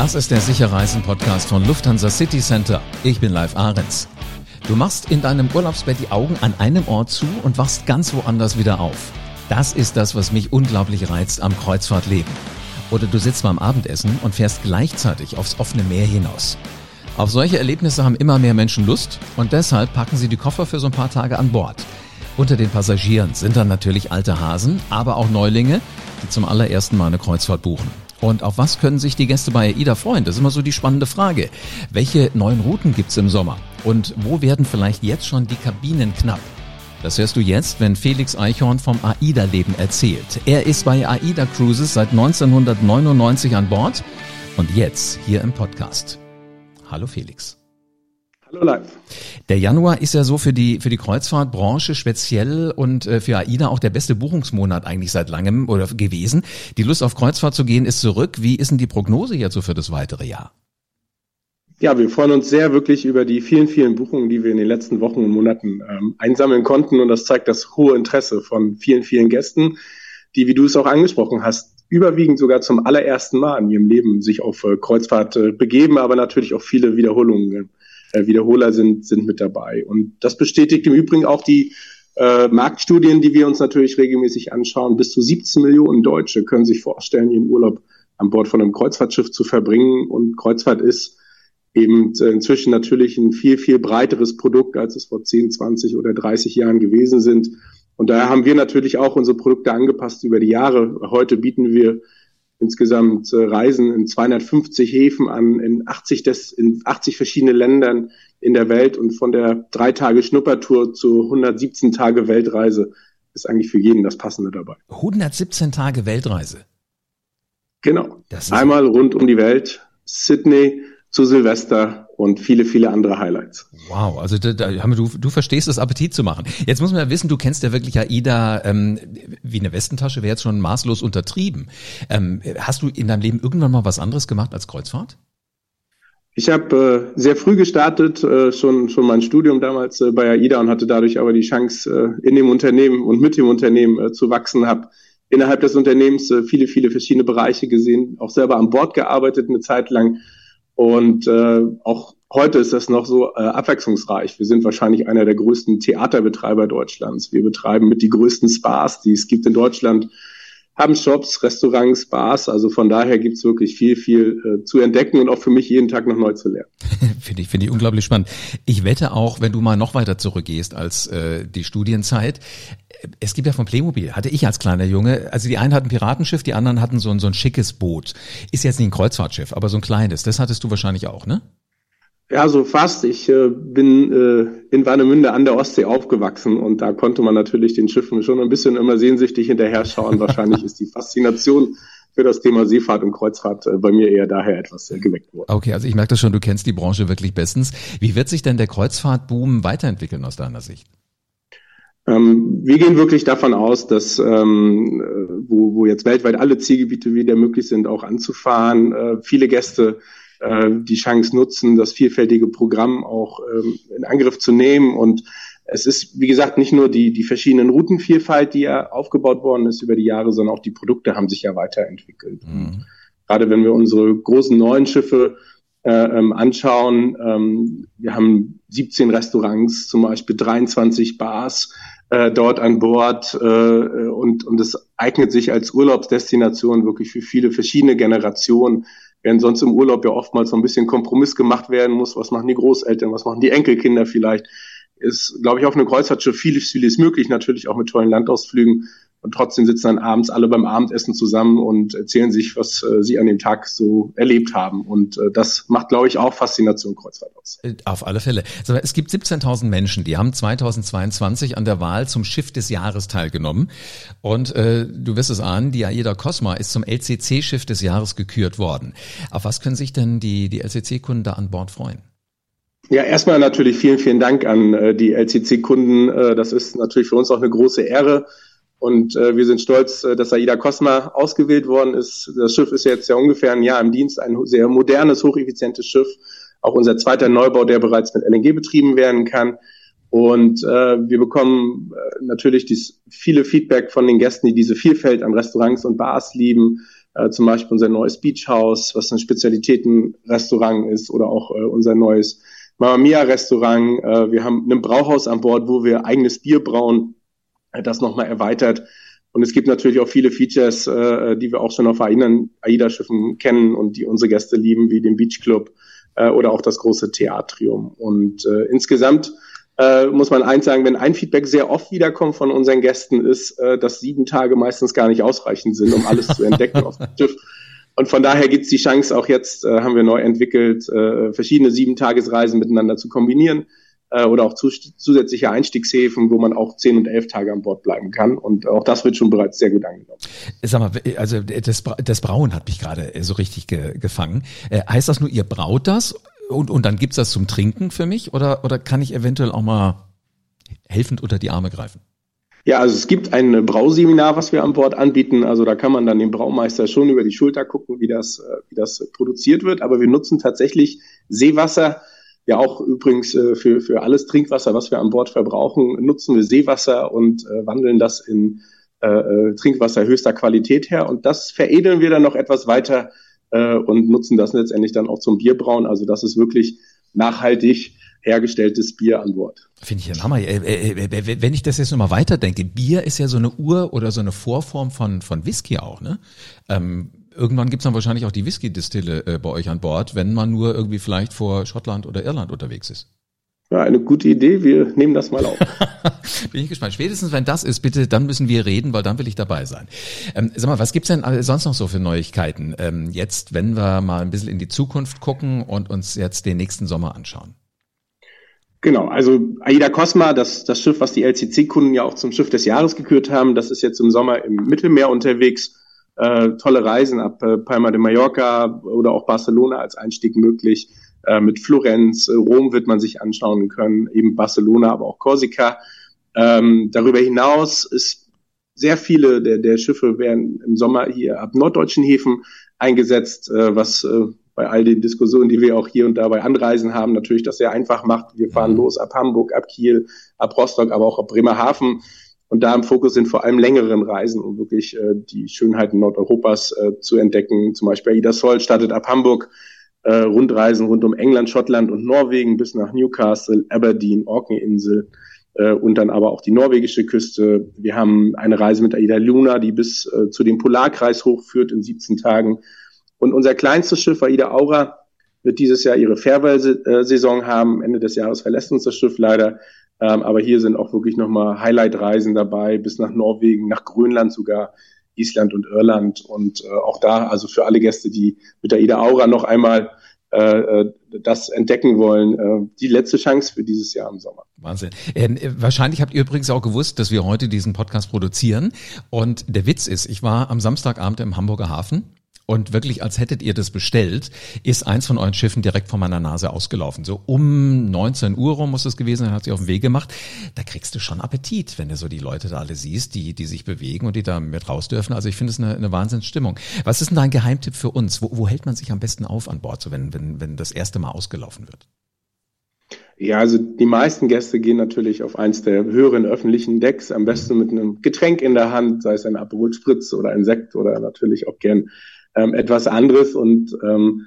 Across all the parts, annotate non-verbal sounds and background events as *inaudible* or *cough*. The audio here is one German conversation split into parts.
Das ist der Sicherreisen-Podcast von Lufthansa City Center. Ich bin Live Ahrens. Du machst in deinem Urlaubsbett die Augen an einem Ort zu und wachst ganz woanders wieder auf. Das ist das, was mich unglaublich reizt am Kreuzfahrtleben. Oder du sitzt beim Abendessen und fährst gleichzeitig aufs offene Meer hinaus. Auf solche Erlebnisse haben immer mehr Menschen Lust und deshalb packen sie die Koffer für so ein paar Tage an Bord. Unter den Passagieren sind dann natürlich alte Hasen, aber auch Neulinge, die zum allerersten Mal eine Kreuzfahrt buchen. Und auf was können sich die Gäste bei AIDA freuen? Das ist immer so die spannende Frage. Welche neuen Routen gibt's im Sommer? Und wo werden vielleicht jetzt schon die Kabinen knapp? Das hörst du jetzt, wenn Felix Eichhorn vom AIDA-Leben erzählt. Er ist bei AIDA Cruises seit 1999 an Bord und jetzt hier im Podcast. Hallo Felix. Hallo live. Der Januar ist ja so für die für die Kreuzfahrtbranche speziell und äh, für AIDA auch der beste Buchungsmonat eigentlich seit langem oder gewesen. Die Lust auf Kreuzfahrt zu gehen ist zurück. Wie ist denn die Prognose jetzt so für das weitere Jahr? Ja, wir freuen uns sehr wirklich über die vielen, vielen Buchungen, die wir in den letzten Wochen und Monaten ähm, einsammeln konnten. Und das zeigt das hohe Interesse von vielen, vielen Gästen, die, wie du es auch angesprochen hast, überwiegend sogar zum allerersten Mal in ihrem Leben sich auf äh, Kreuzfahrt äh, begeben, aber natürlich auch viele Wiederholungen, äh, Wiederholer sind, sind mit dabei. Und das bestätigt im Übrigen auch die äh, Marktstudien, die wir uns natürlich regelmäßig anschauen. Bis zu 17 Millionen Deutsche können sich vorstellen, ihren Urlaub an Bord von einem Kreuzfahrtschiff zu verbringen. Und Kreuzfahrt ist eben äh, inzwischen natürlich ein viel, viel breiteres Produkt, als es vor 10, 20 oder 30 Jahren gewesen sind. Und daher haben wir natürlich auch unsere Produkte angepasst über die Jahre. Heute bieten wir insgesamt äh, Reisen in 250 Häfen an, in 80, des, in 80 verschiedene Ländern in der Welt und von der drei Tage Schnuppertour zu 117 Tage Weltreise ist eigentlich für jeden das Passende dabei. 117 Tage Weltreise. Genau. Einmal rund um die Welt. Sydney, zu Silvester und viele, viele andere Highlights. Wow, also da, da, du, du verstehst es, Appetit zu machen. Jetzt muss man ja wissen, du kennst ja wirklich AIDA ähm, wie eine Westentasche, wäre jetzt schon maßlos untertrieben. Ähm, hast du in deinem Leben irgendwann mal was anderes gemacht als Kreuzfahrt? Ich habe äh, sehr früh gestartet, äh, schon, schon mein Studium damals äh, bei AIDA und hatte dadurch aber die Chance, äh, in dem Unternehmen und mit dem Unternehmen äh, zu wachsen, habe innerhalb des Unternehmens äh, viele, viele verschiedene Bereiche gesehen, auch selber an Bord gearbeitet eine Zeit lang und äh, auch heute ist das noch so äh, abwechslungsreich. Wir sind wahrscheinlich einer der größten Theaterbetreiber Deutschlands. Wir betreiben mit die größten Spas, die es gibt in Deutschland, haben Shops, Restaurants, Bars. Also von daher gibt's wirklich viel, viel äh, zu entdecken und auch für mich jeden Tag noch neu zu lernen. *laughs* finde ich, finde ich unglaublich spannend. Ich wette auch, wenn du mal noch weiter zurückgehst als äh, die Studienzeit, es gibt ja von Playmobil, hatte ich als kleiner Junge, also die einen hatten Piratenschiff, die anderen hatten so ein, so ein schickes Boot. Ist jetzt nicht ein Kreuzfahrtschiff, aber so ein kleines. Das hattest du wahrscheinlich auch, ne? Ja, so fast. Ich äh, bin äh, in Warnemünde an der Ostsee aufgewachsen und da konnte man natürlich den Schiffen schon ein bisschen immer sehnsüchtig hinterher schauen. *laughs* Wahrscheinlich ist die Faszination für das Thema Seefahrt und Kreuzfahrt äh, bei mir eher daher etwas äh, geweckt worden. Okay, also ich merke das schon, du kennst die Branche wirklich bestens. Wie wird sich denn der Kreuzfahrtboom weiterentwickeln aus deiner Sicht? Ähm, wir gehen wirklich davon aus, dass ähm, wo, wo jetzt weltweit alle Zielgebiete wieder möglich sind, auch anzufahren, äh, viele Gäste äh, die Chance nutzen, das vielfältige Programm auch ähm, in Angriff zu nehmen. Und es ist, wie gesagt, nicht nur die, die verschiedenen Routenvielfalt, die ja aufgebaut worden ist über die Jahre, sondern auch die Produkte haben sich ja weiterentwickelt. Mhm. Gerade wenn wir unsere großen neuen Schiffe äh, ähm, anschauen, ähm, wir haben 17 Restaurants, zum Beispiel 23 Bars, äh, dort an Bord äh, und, und es eignet sich als Urlaubsdestination wirklich für viele verschiedene Generationen, während sonst im Urlaub ja oftmals so ein bisschen Kompromiss gemacht werden muss. Was machen die Großeltern, was machen die Enkelkinder vielleicht? Ist, glaube ich, auf einem Kreuzfahrtschiff vieles, vieles möglich, natürlich auch mit tollen Landausflügen. Und trotzdem sitzen dann abends alle beim Abendessen zusammen und erzählen sich, was äh, sie an dem Tag so erlebt haben. Und äh, das macht, glaube ich, auch Faszination Kreuzfahrt aus. Äh, auf alle Fälle. Also, es gibt 17.000 Menschen, die haben 2022 an der Wahl zum Schiff des Jahres teilgenommen. Und äh, du wirst es ahnen, die AIDA Cosma ist zum LCC-Schiff des Jahres gekürt worden. Auf was können sich denn die, die LCC-Kunden da an Bord freuen? Ja, erstmal natürlich vielen, vielen Dank an äh, die LCC-Kunden. Äh, das ist natürlich für uns auch eine große Ehre. Und äh, wir sind stolz, äh, dass Aida Cosma ausgewählt worden ist. Das Schiff ist jetzt ja ungefähr ein Jahr im Dienst, ein sehr modernes, hocheffizientes Schiff. Auch unser zweiter Neubau, der bereits mit LNG betrieben werden kann. Und äh, wir bekommen äh, natürlich dies viele Feedback von den Gästen, die diese Vielfalt an Restaurants und Bars lieben, Äh, zum Beispiel unser neues Beach House, was ein Spezialitätenrestaurant ist, oder auch äh, unser neues Mama Mia Restaurant. Äh, wir haben ein Brauhaus an Bord, wo wir eigenes Bier brauen, das nochmal erweitert. Und es gibt natürlich auch viele Features, äh, die wir auch schon auf AIDA-Schiffen kennen und die unsere Gäste lieben, wie den Beach Club äh, oder auch das große Theatrium. Und äh, insgesamt äh, muss man eins sagen, wenn ein Feedback sehr oft wiederkommt von unseren Gästen, ist, äh, dass sieben Tage meistens gar nicht ausreichend sind, um alles zu entdecken auf dem Schiff. Und von daher gibt es die Chance, auch jetzt äh, haben wir neu entwickelt, äh, verschiedene Sieben-Tagesreisen miteinander zu kombinieren äh, oder auch zu, zusätzliche Einstiegshäfen, wo man auch zehn und elf Tage an Bord bleiben kann. Und auch das wird schon bereits sehr gut angenommen. Sag mal, also das, das Brauen hat mich gerade so richtig ge, gefangen. Äh, heißt das nur, ihr braut das und, und dann gibt's das zum Trinken für mich oder, oder kann ich eventuell auch mal helfend unter die Arme greifen? Ja, also es gibt ein Brauseminar, was wir an Bord anbieten. Also da kann man dann dem Braumeister schon über die Schulter gucken, wie das, äh, wie das produziert wird. Aber wir nutzen tatsächlich Seewasser ja auch übrigens äh, für, für alles Trinkwasser, was wir an Bord verbrauchen, nutzen wir Seewasser und äh, wandeln das in äh, äh, Trinkwasser höchster Qualität her. Und das veredeln wir dann noch etwas weiter äh, und nutzen das letztendlich dann auch zum Bierbrauen. Also das ist wirklich nachhaltig hergestelltes Bier an Bord. Finde ich ein Hammer. Äh, äh, wenn ich das jetzt nochmal weiterdenke, Bier ist ja so eine Ur- oder so eine Vorform von, von Whisky auch, ne? Ähm, irgendwann gibt's dann wahrscheinlich auch die Whisky-Distille äh, bei euch an Bord, wenn man nur irgendwie vielleicht vor Schottland oder Irland unterwegs ist. Ja, eine gute Idee. Wir nehmen das mal auf. *laughs* Bin ich gespannt. Spätestens wenn das ist, bitte, dann müssen wir reden, weil dann will ich dabei sein. Ähm, sag mal, was gibt's denn sonst noch so für Neuigkeiten? Ähm, jetzt, wenn wir mal ein bisschen in die Zukunft gucken und uns jetzt den nächsten Sommer anschauen. Genau, also Aida Cosma, das, das Schiff, was die LCC-Kunden ja auch zum Schiff des Jahres gekürt haben, das ist jetzt im Sommer im Mittelmeer unterwegs äh, tolle Reisen ab äh, Palma de Mallorca oder auch Barcelona als Einstieg möglich. Äh, mit Florenz, äh, Rom wird man sich anschauen können, eben Barcelona, aber auch Korsika. Ähm, darüber hinaus ist sehr viele der, der Schiffe werden im Sommer hier ab norddeutschen Häfen eingesetzt, äh, was äh, bei all den Diskussionen, die wir auch hier und da bei Anreisen haben, natürlich das sehr einfach macht. Wir fahren los ab Hamburg, ab Kiel, ab Rostock, aber auch ab Bremerhaven und da im Fokus sind vor allem längeren Reisen, um wirklich äh, die Schönheiten Nordeuropas äh, zu entdecken. Zum Beispiel Ida Sol startet ab Hamburg äh, Rundreisen rund um England, Schottland und Norwegen bis nach Newcastle, Aberdeen, Orkney-Insel äh, und dann aber auch die norwegische Küste. Wir haben eine Reise mit Aida Luna, die bis äh, zu dem Polarkreis hochführt in 17 Tagen. Und unser kleinstes Schiff, Aida Aura, wird dieses Jahr ihre Farewell-Saison haben. Ende des Jahres verlässt uns das Schiff leider. Ähm, aber hier sind auch wirklich nochmal Highlight-Reisen dabei, bis nach Norwegen, nach Grönland sogar, Island und Irland. Und äh, auch da, also für alle Gäste, die mit der Ida Aura noch einmal äh, äh, das entdecken wollen, äh, die letzte Chance für dieses Jahr im Sommer. Wahnsinn. Ähm, wahrscheinlich habt ihr übrigens auch gewusst, dass wir heute diesen Podcast produzieren. Und der Witz ist, ich war am Samstagabend im Hamburger Hafen und wirklich als hättet ihr das bestellt, ist eins von euren Schiffen direkt vor meiner Nase ausgelaufen. So um 19 Uhr rum muss es gewesen sein, hat sie auf den Weg gemacht. Da kriegst du schon Appetit, wenn du so die Leute da alle siehst, die, die sich bewegen und die da mit raus dürfen. Also ich finde es eine, eine Wahnsinnsstimmung. Was ist denn dein Geheimtipp für uns? Wo, wo hält man sich am besten auf an Bord, so wenn, wenn, wenn das erste Mal ausgelaufen wird? Ja, also die meisten Gäste gehen natürlich auf eins der höheren öffentlichen Decks, am besten mit einem Getränk in der Hand, sei es ein Aperol Spritz oder ein Sekt oder natürlich auch gern ähm, etwas anderes. Und ähm,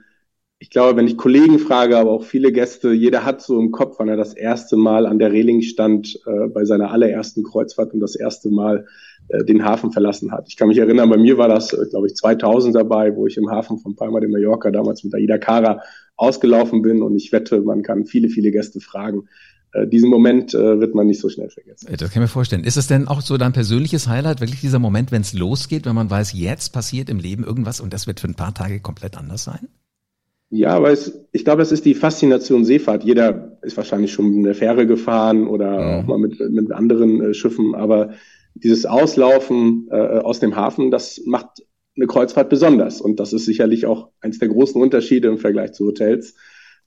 ich glaube, wenn ich Kollegen frage, aber auch viele Gäste, jeder hat so im Kopf, wann er das erste Mal an der Reling stand äh, bei seiner allerersten Kreuzfahrt und das erste Mal äh, den Hafen verlassen hat. Ich kann mich erinnern, bei mir war das, äh, glaube ich, 2000 dabei, wo ich im Hafen von Palma de Mallorca damals mit Aida Cara ausgelaufen bin. Und ich wette, man kann viele, viele Gäste fragen, diesen Moment äh, wird man nicht so schnell vergessen. Das kann ich mir vorstellen. Ist es denn auch so dein persönliches Highlight, wirklich dieser Moment, wenn es losgeht, wenn man weiß, jetzt passiert im Leben irgendwas und das wird für ein paar Tage komplett anders sein? Ja, aber es, ich glaube, es ist die Faszination Seefahrt. Jeder ist wahrscheinlich schon mit einer Fähre gefahren oder mhm. auch mal mit, mit anderen äh, Schiffen, aber dieses Auslaufen äh, aus dem Hafen, das macht eine Kreuzfahrt besonders. Und das ist sicherlich auch eins der großen Unterschiede im Vergleich zu Hotels,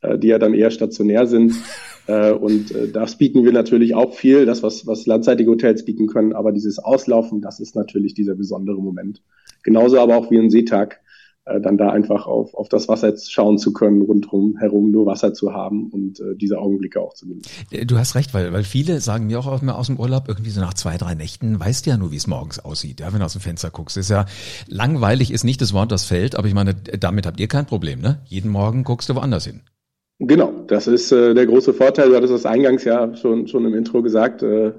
äh, die ja dann eher stationär sind. *laughs* Äh, und äh, das bieten wir natürlich auch viel, das, was, was landseitige Hotels bieten können. Aber dieses Auslaufen, das ist natürlich dieser besondere Moment. Genauso aber auch wie ein Seetag. äh, dann da einfach auf, auf das Wasser schauen zu können, rundherum herum nur Wasser zu haben und äh, diese Augenblicke auch zu genießen. Äh, du hast recht, weil, weil viele sagen mir auch aus dem Urlaub, irgendwie so nach zwei, drei Nächten, weißt du ja nur, wie es morgens aussieht, ja, wenn du aus dem Fenster guckst. Ist ja langweilig, ist nicht das Wort, das fällt, aber ich meine, damit habt ihr kein Problem, ne? Jeden Morgen guckst du woanders hin. Genau, das ist äh, der große Vorteil. Du hattest das eingangs ja schon, schon im Intro gesagt. Äh,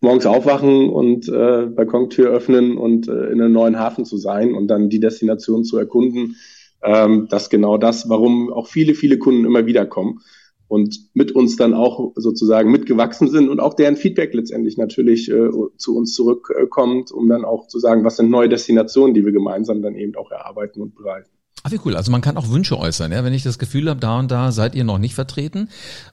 morgens aufwachen und äh, Balkontür öffnen und äh, in einem neuen Hafen zu sein und dann die Destination zu erkunden. Ähm, das genau das, warum auch viele, viele Kunden immer wieder kommen und mit uns dann auch sozusagen mitgewachsen sind und auch deren Feedback letztendlich natürlich äh, zu uns zurückkommt, um dann auch zu sagen, was sind neue Destinationen, die wir gemeinsam dann eben auch erarbeiten und bereiten. Ach, wie cool. Also man kann auch Wünsche äußern. Ja? Wenn ich das Gefühl habe, da und da seid ihr noch nicht vertreten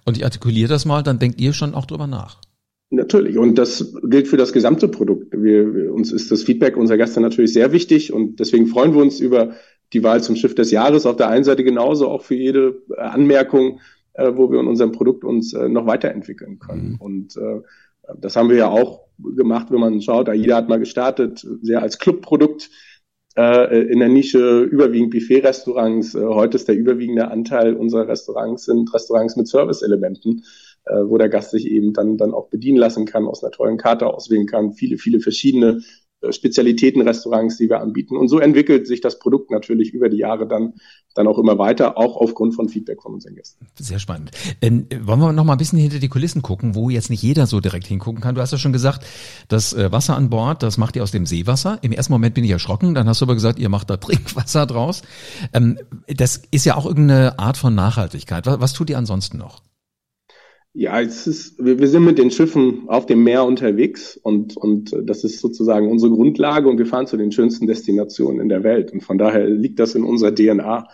und ich artikuliere das mal, dann denkt ihr schon auch drüber nach. Natürlich. Und das gilt für das gesamte Produkt. Wir, wir, uns ist das Feedback unserer Gäste natürlich sehr wichtig und deswegen freuen wir uns über die Wahl zum Schiff des Jahres. Auf der einen Seite genauso auch für jede äh, Anmerkung, äh, wo wir in unserem Produkt uns äh, noch weiterentwickeln können. Mhm. Und äh, das haben wir ja auch gemacht, wenn man schaut. AIDA hat mal gestartet, sehr als Clubprodukt äh, in der Nische überwiegend Buffet-Restaurants. Äh, heute ist der überwiegende Anteil unserer Restaurants sind Restaurants mit Service-Elementen äh, wo der Gast sich eben dann, dann auch bedienen lassen kann, aus einer tollen Karte auswählen kann, viele, viele verschiedene Spezialitätenrestaurants, die wir anbieten. Und so entwickelt sich das Produkt natürlich über die Jahre dann, dann auch immer weiter, auch aufgrund von Feedback von unseren Gästen. Sehr spannend. Ähm, wollen wir noch mal ein bisschen hinter die Kulissen gucken, wo jetzt nicht jeder so direkt hingucken kann? Du hast ja schon gesagt, das äh, Wasser an Bord, das macht ihr aus dem Seewasser. Im ersten Moment bin ich erschrocken, dann hast du aber gesagt, ihr macht da *laughs* Trinkwasser draus. Ähm, das ist ja auch irgendeine Art von Nachhaltigkeit. Was, was tut ihr ansonsten noch? Ja, es ist, wir, wir sind mit den Schiffen auf dem Meer unterwegs und, und das ist sozusagen unsere Grundlage und wir fahren zu den schönsten Destinationen in der Welt. Und von daher liegt das in unserer DNA,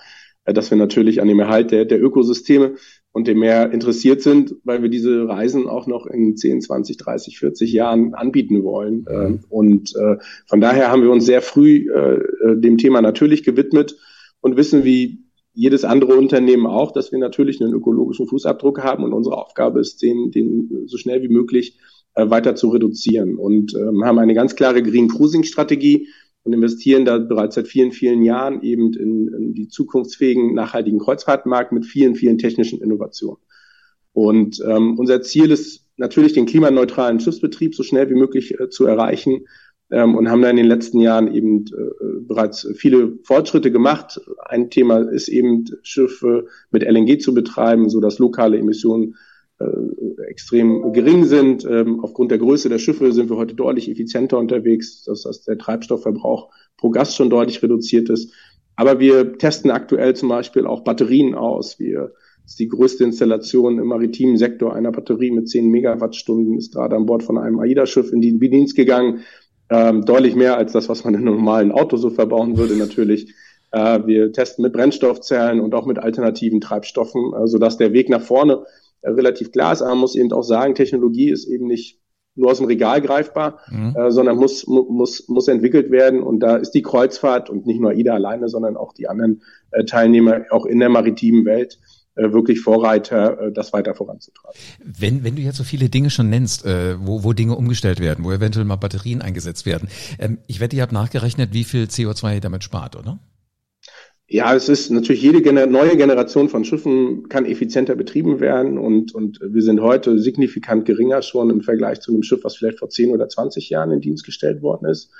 äh, dass wir natürlich an dem Erhalt der, der Ökosysteme und dem Meer interessiert sind, weil wir diese Reisen auch noch in 10, 20, 30, 40 Jahren anbieten wollen. Mhm. Und äh, von daher haben wir uns sehr früh äh, dem Thema natürlich gewidmet und wissen, wie jedes andere Unternehmen auch, dass wir natürlich einen ökologischen Fußabdruck haben und unsere Aufgabe ist, den, den so schnell wie möglich äh, weiter zu reduzieren und ähm, haben eine ganz klare Green Cruising Strategie und investieren da bereits seit vielen, vielen Jahren eben in, in die zukunftsfähigen nachhaltigen Kreuzfahrtmarkt mit vielen, vielen technischen Innovationen. Und ähm, unser Ziel ist natürlich, den klimaneutralen Schiffsbetrieb so schnell wie möglich äh, zu erreichen ähm, und haben da in den letzten Jahren eben äh, bereits viele Fortschritte gemacht. Ein Thema ist eben, Schiffe mit LNG zu betreiben, so dass lokale Emissionen äh, extrem gering sind. Ähm, aufgrund der Größe der Schiffe sind wir heute deutlich effizienter unterwegs, dass, dass der Treibstoffverbrauch pro Gast schon deutlich reduziert ist. Aber wir testen aktuell zum Beispiel auch Batterien aus. Wir das ist die größte Installation im maritimen Sektor einer Batterie mit 10 Megawattstunden, ist gerade an Bord von einem AIDA-Schiff in den Dienst gegangen. Ähm, deutlich mehr als das, was man in einem normalen Auto so verbauen würde, natürlich. Äh, wir testen mit Brennstoffzellen und auch mit alternativen Treibstoffen, äh, sodass der Weg nach vorne äh, relativ klar ist. Aber man muss eben auch sagen, Technologie ist eben nicht nur aus dem Regal greifbar, mhm. äh, sondern muss, muss, muss entwickelt werden. Und da ist die Kreuzfahrt und nicht nur AIDA alleine, sondern auch die anderen äh, Teilnehmer auch in der maritimen Welt wirklich Vorreiter, äh, das weiter voranzutreiben. Wenn, wenn du jetzt so viele Dinge schon nennst, äh, wo, wo Dinge umgestellt werden, wo eventuell mal Batterien eingesetzt werden, ähm, ich wette, ihr habt nachgerechnet, wie viel CO2 ihr damit spart, oder? Ja, es ist natürlich jede neue Generation von Schiffen kann effizienter betrieben werden und, und wir sind heute signifikant geringer schon im Vergleich zu einem Schiff, was vielleicht vor 10 oder 20 Jahren in Dienst gestellt worden ist.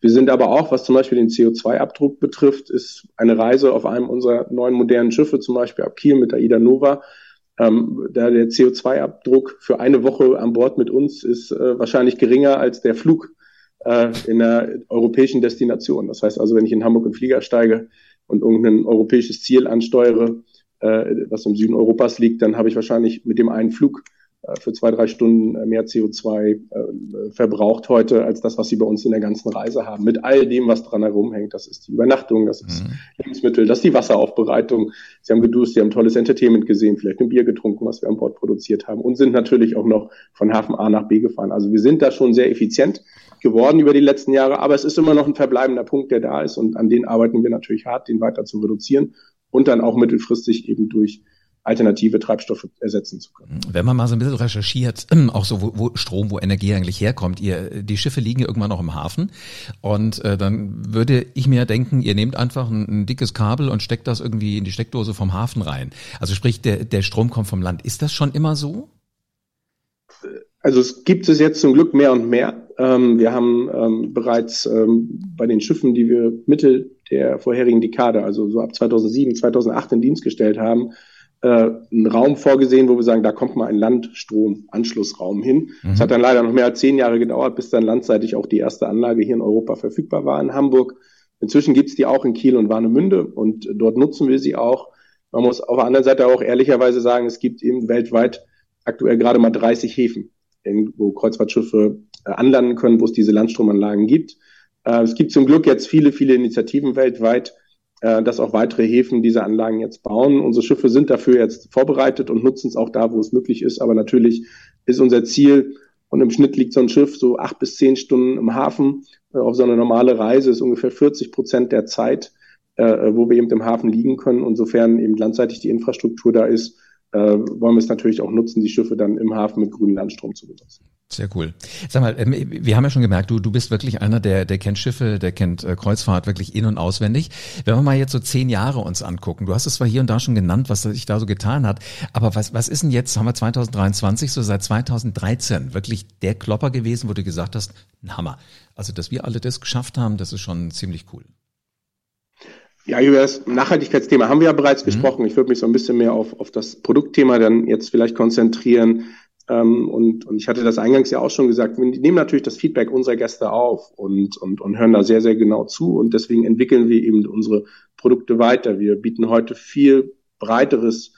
Wir sind aber auch, was zum Beispiel den CO2-Abdruck betrifft, ist eine Reise auf einem unserer neuen modernen Schiffe, zum Beispiel ab Kiel mit der Ida Nova, ähm, da der CO2-Abdruck für eine Woche an Bord mit uns ist äh, wahrscheinlich geringer als der Flug äh, in einer europäischen Destination. Das heißt also, wenn ich in Hamburg in Flieger steige und irgendein europäisches Ziel ansteuere, äh, was im Süden Europas liegt, dann habe ich wahrscheinlich mit dem einen Flug für zwei, drei Stunden äh, mehr CO2 äh, verbraucht heute als das, was sie bei uns in der ganzen Reise haben. Mit all dem, was dran herumhängt. Das ist die Übernachtung, das ist mhm. Lebensmittel, das ist die Wasseraufbereitung. Sie haben geduscht, sie haben tolles Entertainment gesehen, vielleicht ein Bier getrunken, was wir an Bord produziert haben und sind natürlich auch noch von Hafen A nach B gefahren. Also wir sind da schon sehr effizient geworden über die letzten Jahre, aber es ist immer noch ein verbleibender Punkt, der da ist und an den arbeiten wir natürlich hart, den weiter zu reduzieren und dann auch mittelfristig eben durch alternative Treibstoffe ersetzen zu können. Wenn man mal so ein bisschen recherchiert, auch so wo, wo Strom, wo Energie eigentlich herkommt, ihr, die Schiffe liegen ja irgendwann noch im Hafen und äh, dann würde ich mir denken, ihr nehmt einfach ein, ein, dickes Kabel und steckt das irgendwie in die Steckdose vom Hafen rein. Also sprich, der, der Strom kommt vom Land. Ist das schon immer so? Also es gibt es jetzt zum Glück mehr und mehr. Ähm, wir haben ähm, bereits ähm, bei den Schiffen, die wir Mitte der vorherigen Dekade, also so ab 2007, 2008 in Dienst gestellt haben, äh, einen Raum vorgesehen, wo wir sagen, da kommt mal ein Landstromanschlussraum hin. Es mhm. hat dann leider noch mehr als zehn Jahre gedauert, bis dann landseitig auch die erste Anlage hier in Europa verfügbar war in Hamburg. Inzwischen gibt es die auch in Kiel und Warnemünde und dort nutzen wir sie auch. Man muss auf der anderen Seite auch ehrlicherweise sagen, es gibt eben weltweit aktuell gerade mal 30 Häfen, wo Kreuzfahrtschiffe äh, anlanden können, wo es diese Landstromanlagen gibt. Äh, es gibt zum Glück jetzt viele, viele Initiativen weltweit, äh, dass auch weitere Häfen diese Anlagen jetzt bauen. Unsere Schiffe sind dafür jetzt vorbereitet und nutzen es auch da, wo es möglich ist. Aber natürlich ist unser Ziel, und im Schnitt liegt so ein Schiff so acht bis zehn Stunden im Hafen. Auf so eine normale Reise ist ungefähr 40 Prozent der Zeit, wo wir eben im Hafen liegen können. Und sofern eben landseitig die Infrastruktur da ist, äh, wollen wir es natürlich auch nutzen, die Schiffe dann im Hafen mit grünem Landstrom zu benutzen. Sehr cool. Sag mal, ähm, wir haben ja schon gemerkt, du, du bist wirklich einer, der, der kennt Schiffe, der kennt äh, Kreuzfahrt wirklich in- und auswendig. Wenn wir mal jetzt so zehn Jahre uns angucken, du hast es zwar hier und da schon genannt, was sich da so getan hat, aber was, was ist denn jetzt, haben wir 2023, so seit 2013 wirklich der Klopper gewesen, wo du gesagt hast, ein Hammer. Also, dass wir alle das geschafft haben, das ist schon ziemlich cool. Ja, über das Nachhaltigkeitsthema haben wir ja bereits mhm. gesprochen. Ich würde mich so ein bisschen mehr auf, auf das Produktthema dann jetzt vielleicht konzentrieren. Ähm, und, und ich hatte das eingangs ja auch schon gesagt, wir nehmen natürlich das Feedback unserer Gäste auf und, und, und hören da sehr, sehr genau zu. Und deswegen entwickeln wir eben unsere Produkte weiter. Wir bieten heute viel breiteres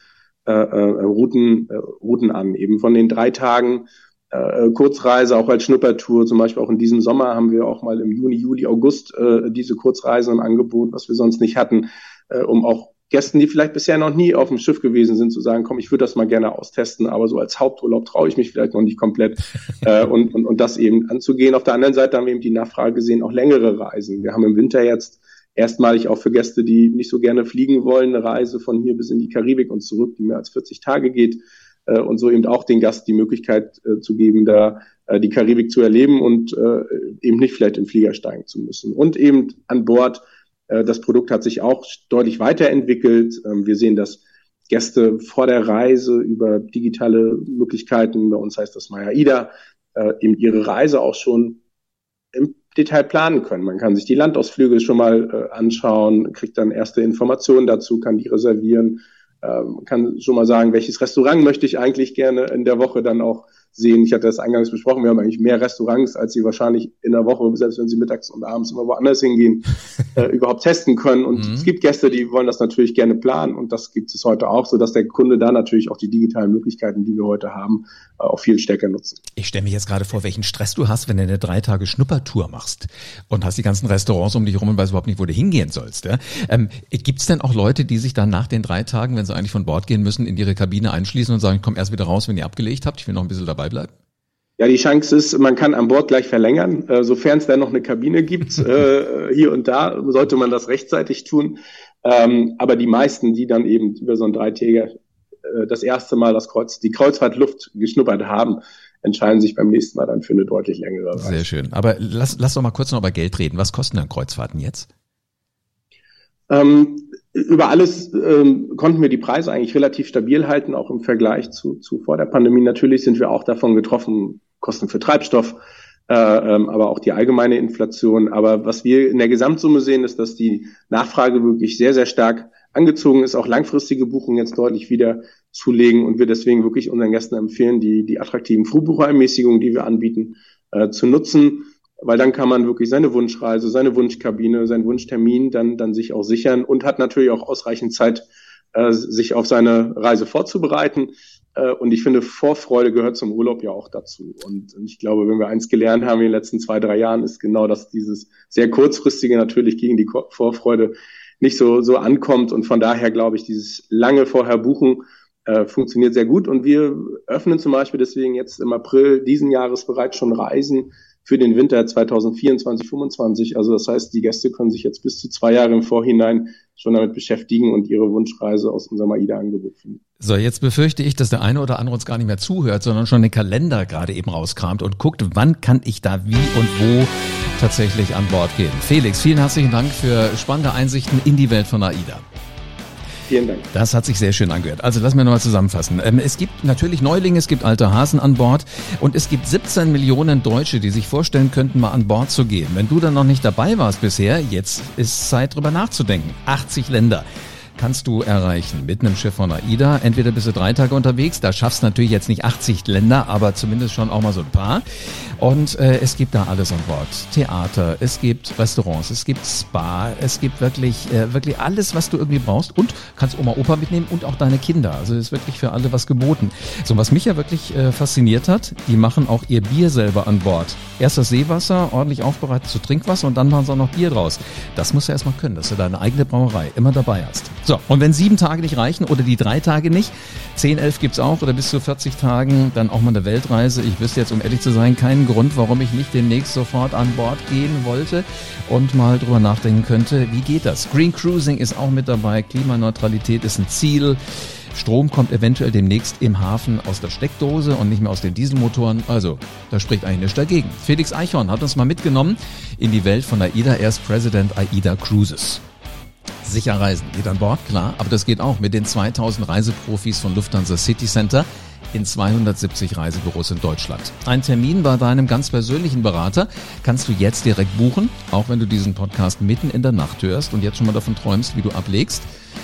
äh, äh, Routen, äh, Routen an. Eben von den drei Tagen äh, Kurzreise auch als Schnuppertour. Zum Beispiel auch in diesem Sommer haben wir auch mal im Juni, Juli, August äh, diese Kurzreise im Angebot, was wir sonst nicht hatten, äh, um auch Gästen, die vielleicht bisher noch nie auf dem Schiff gewesen sind, zu sagen, komm, ich würde das mal gerne austesten, aber so als Haupturlaub traue ich mich vielleicht noch nicht komplett *laughs* äh, und, und, und das eben anzugehen. Auf der anderen Seite haben wir eben die Nachfrage gesehen, auch längere Reisen. Wir haben im Winter jetzt erstmalig auch für Gäste, die nicht so gerne fliegen wollen, eine Reise von hier bis in die Karibik und zurück, die mehr als 40 Tage geht äh, und so eben auch den Gast die Möglichkeit äh, zu geben, da äh, die Karibik zu erleben und äh, eben nicht vielleicht in Flieger steigen zu müssen. Und eben an Bord, äh, das Produkt hat sich auch deutlich weiterentwickelt. Ähm, wir sehen, dass Gäste vor der Reise über digitale Möglichkeiten, bei uns heißt das Maya Ida, äh, eben ihre Reise auch schon im Detail planen können. Man kann sich die Landausflüge schon mal äh, anschauen, kriegt dann erste Informationen dazu, kann die reservieren, ähm, kann schon mal sagen, welches Restaurant möchte ich eigentlich gerne in der Woche dann auch sehen. Ich hatte das eingangs besprochen, wir haben eigentlich mehr Restaurants, als Sie wahrscheinlich in der Woche, selbst wenn Sie mittags und abends immer woanders hingehen, *laughs* äh, überhaupt testen können. Und mhm. es gibt Gäste, die wollen das natürlich gerne planen und das gibt es heute auch, so dass der Kunde da natürlich auch die digitalen Möglichkeiten, die wir heute haben, äh, auch viel stärker nutzen. Ich stelle mir jetzt gerade vor, welchen Stress du hast, wenn du eine drei Tage Schnuppertour machst und hast die ganzen Restaurants um dich herum und weißt überhaupt nicht, wo du hingehen sollst. Ja? Ähm, gibt es denn auch Leute, die sich dann nach den drei Tagen, wenn sie eigentlich von Bord gehen müssen, in ihre Kabine einschließen und sagen, ich komme erst wieder raus, wenn ihr abgelegt habt, ich will noch ein bisschen dabei bleiben? Ja, die Chance ist, man kann an Bord gleich verlängern. Äh, sofern es da noch eine Kabine gibt, *laughs* äh, hier und da, sollte man das rechtzeitig tun. Ähm, aber die meisten, die dann eben über so ein Dreitäger äh, das erste Mal das Kreuz, die Kreuzfahrtluft geschnuppert haben, entscheiden sich beim nächsten Mal dann für eine deutlich längere Reise. Sehr schön. Aber lass, lass doch mal kurz noch über Geld reden. Was kosten denn Kreuzfahrten jetzt? Ähm, über alles ähm, konnten wir die Preise eigentlich relativ stabil halten, auch im Vergleich zu, zu vor der Pandemie. Natürlich sind wir auch davon getroffen, Kosten für Treibstoff, äh, ähm, aber auch die allgemeine Inflation. Aber was wir in der Gesamtsumme sehen, ist, dass die Nachfrage wirklich sehr, sehr stark angezogen ist, auch langfristige Buchungen jetzt deutlich wieder zulegen und wir deswegen wirklich unseren Gästen empfehlen, die, die attraktiven Frühbucherermäßigungen, die wir anbieten, äh, zu nutzen weil dann kann man wirklich seine Wunschreise, seine Wunschkabine, seinen Wunschtermin dann, dann sich auch sichern und hat natürlich auch ausreichend Zeit, äh, sich auf seine Reise vorzubereiten. Äh, und ich finde, Vorfreude gehört zum Urlaub ja auch dazu. Und ich glaube, wenn wir eins gelernt haben in den letzten zwei, drei Jahren, ist genau, dass dieses sehr kurzfristige natürlich gegen die Vorfreude nicht so, so ankommt. Und von daher glaube ich, dieses lange vorher buchen, äh, funktioniert sehr gut. Und wir öffnen zum Beispiel deswegen jetzt im April diesen Jahres bereits schon Reisen für den Winter 2024, 2025. Also das heißt, die Gäste können sich jetzt bis zu zwei Jahre im Vorhinein schon damit beschäftigen und ihre Wunschreise aus unserem AIDA-Angebot finden. So, jetzt befürchte ich, dass der eine oder andere uns gar nicht mehr zuhört, sondern schon den Kalender gerade eben rauskramt und guckt, wann kann ich da wie und wo tatsächlich an Bord gehen. Felix, vielen herzlichen Dank für spannende Einsichten in die Welt von AIDA. Vielen Dank. Das hat sich sehr schön angehört. Also lass mir nochmal zusammenfassen. Ähm, es gibt natürlich Neulinge, es gibt alte Hasen an Bord und es gibt 17 Millionen Deutsche, die sich vorstellen könnten, mal an Bord zu gehen. Wenn du dann noch nicht dabei warst bisher, jetzt ist Zeit drüber nachzudenken. 80 Länder kannst du erreichen mit einem Schiff von AIDA. Entweder bist du drei Tage unterwegs, da schaffst natürlich jetzt nicht 80 Länder, aber zumindest schon auch mal so ein paar. Und äh, es gibt da alles an Bord. Theater, es gibt Restaurants, es gibt Spa, es gibt wirklich, äh, wirklich alles, was du irgendwie brauchst und kannst Oma, Opa mitnehmen und auch deine Kinder. Also ist wirklich für alle was geboten. So, was mich ja wirklich äh, fasziniert hat, die machen auch ihr Bier selber an Bord. Erst das Seewasser, ordentlich aufbereitet zu Trinkwasser und dann machen sie auch noch Bier draus. Das musst du erstmal können, dass du deine eigene Brauerei immer dabei hast. So, und wenn sieben Tage nicht reichen oder die drei Tage nicht, zehn, elf gibt's auch oder bis zu 40 Tagen, dann auch mal eine Weltreise. Ich wüsste jetzt, um ehrlich zu sein, keinen Grund, warum ich nicht demnächst sofort an Bord gehen wollte und mal drüber nachdenken könnte, wie geht das? Green Cruising ist auch mit dabei, Klimaneutralität ist ein Ziel. Strom kommt eventuell demnächst im Hafen aus der Steckdose und nicht mehr aus den Dieselmotoren. Also, da spricht eigentlich nichts dagegen. Felix Eichhorn hat uns mal mitgenommen in die Welt von AIDA. Er ist President AIDA Cruises sicher reisen. Geht an Bord, klar, aber das geht auch mit den 2000 Reiseprofis von Lufthansa City Center in 270 Reisebüros in Deutschland. Ein Termin bei deinem ganz persönlichen Berater kannst du jetzt direkt buchen, auch wenn du diesen Podcast mitten in der Nacht hörst und jetzt schon mal davon träumst, wie du ablegst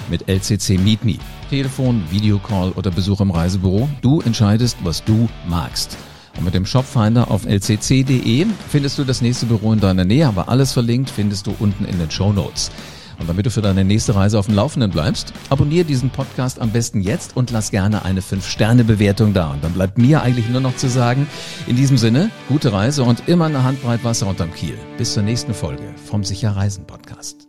mit LCC Meet Me. Telefon, Videocall oder Besuch im Reisebüro. Du entscheidest, was du magst. Und mit dem Shopfinder auf lcc.de findest du das nächste Büro in deiner Nähe, aber alles verlinkt findest du unten in den Show Notes. Und damit du für deine nächste Reise auf dem Laufenden bleibst, abonniere diesen Podcast am besten jetzt und lass gerne eine 5-Sterne-Bewertung da. Und dann bleibt mir eigentlich nur noch zu sagen, in diesem Sinne, gute Reise und immer eine Handbreit Wasser unterm Kiel. Bis zur nächsten Folge vom Sicher Reisen Podcast.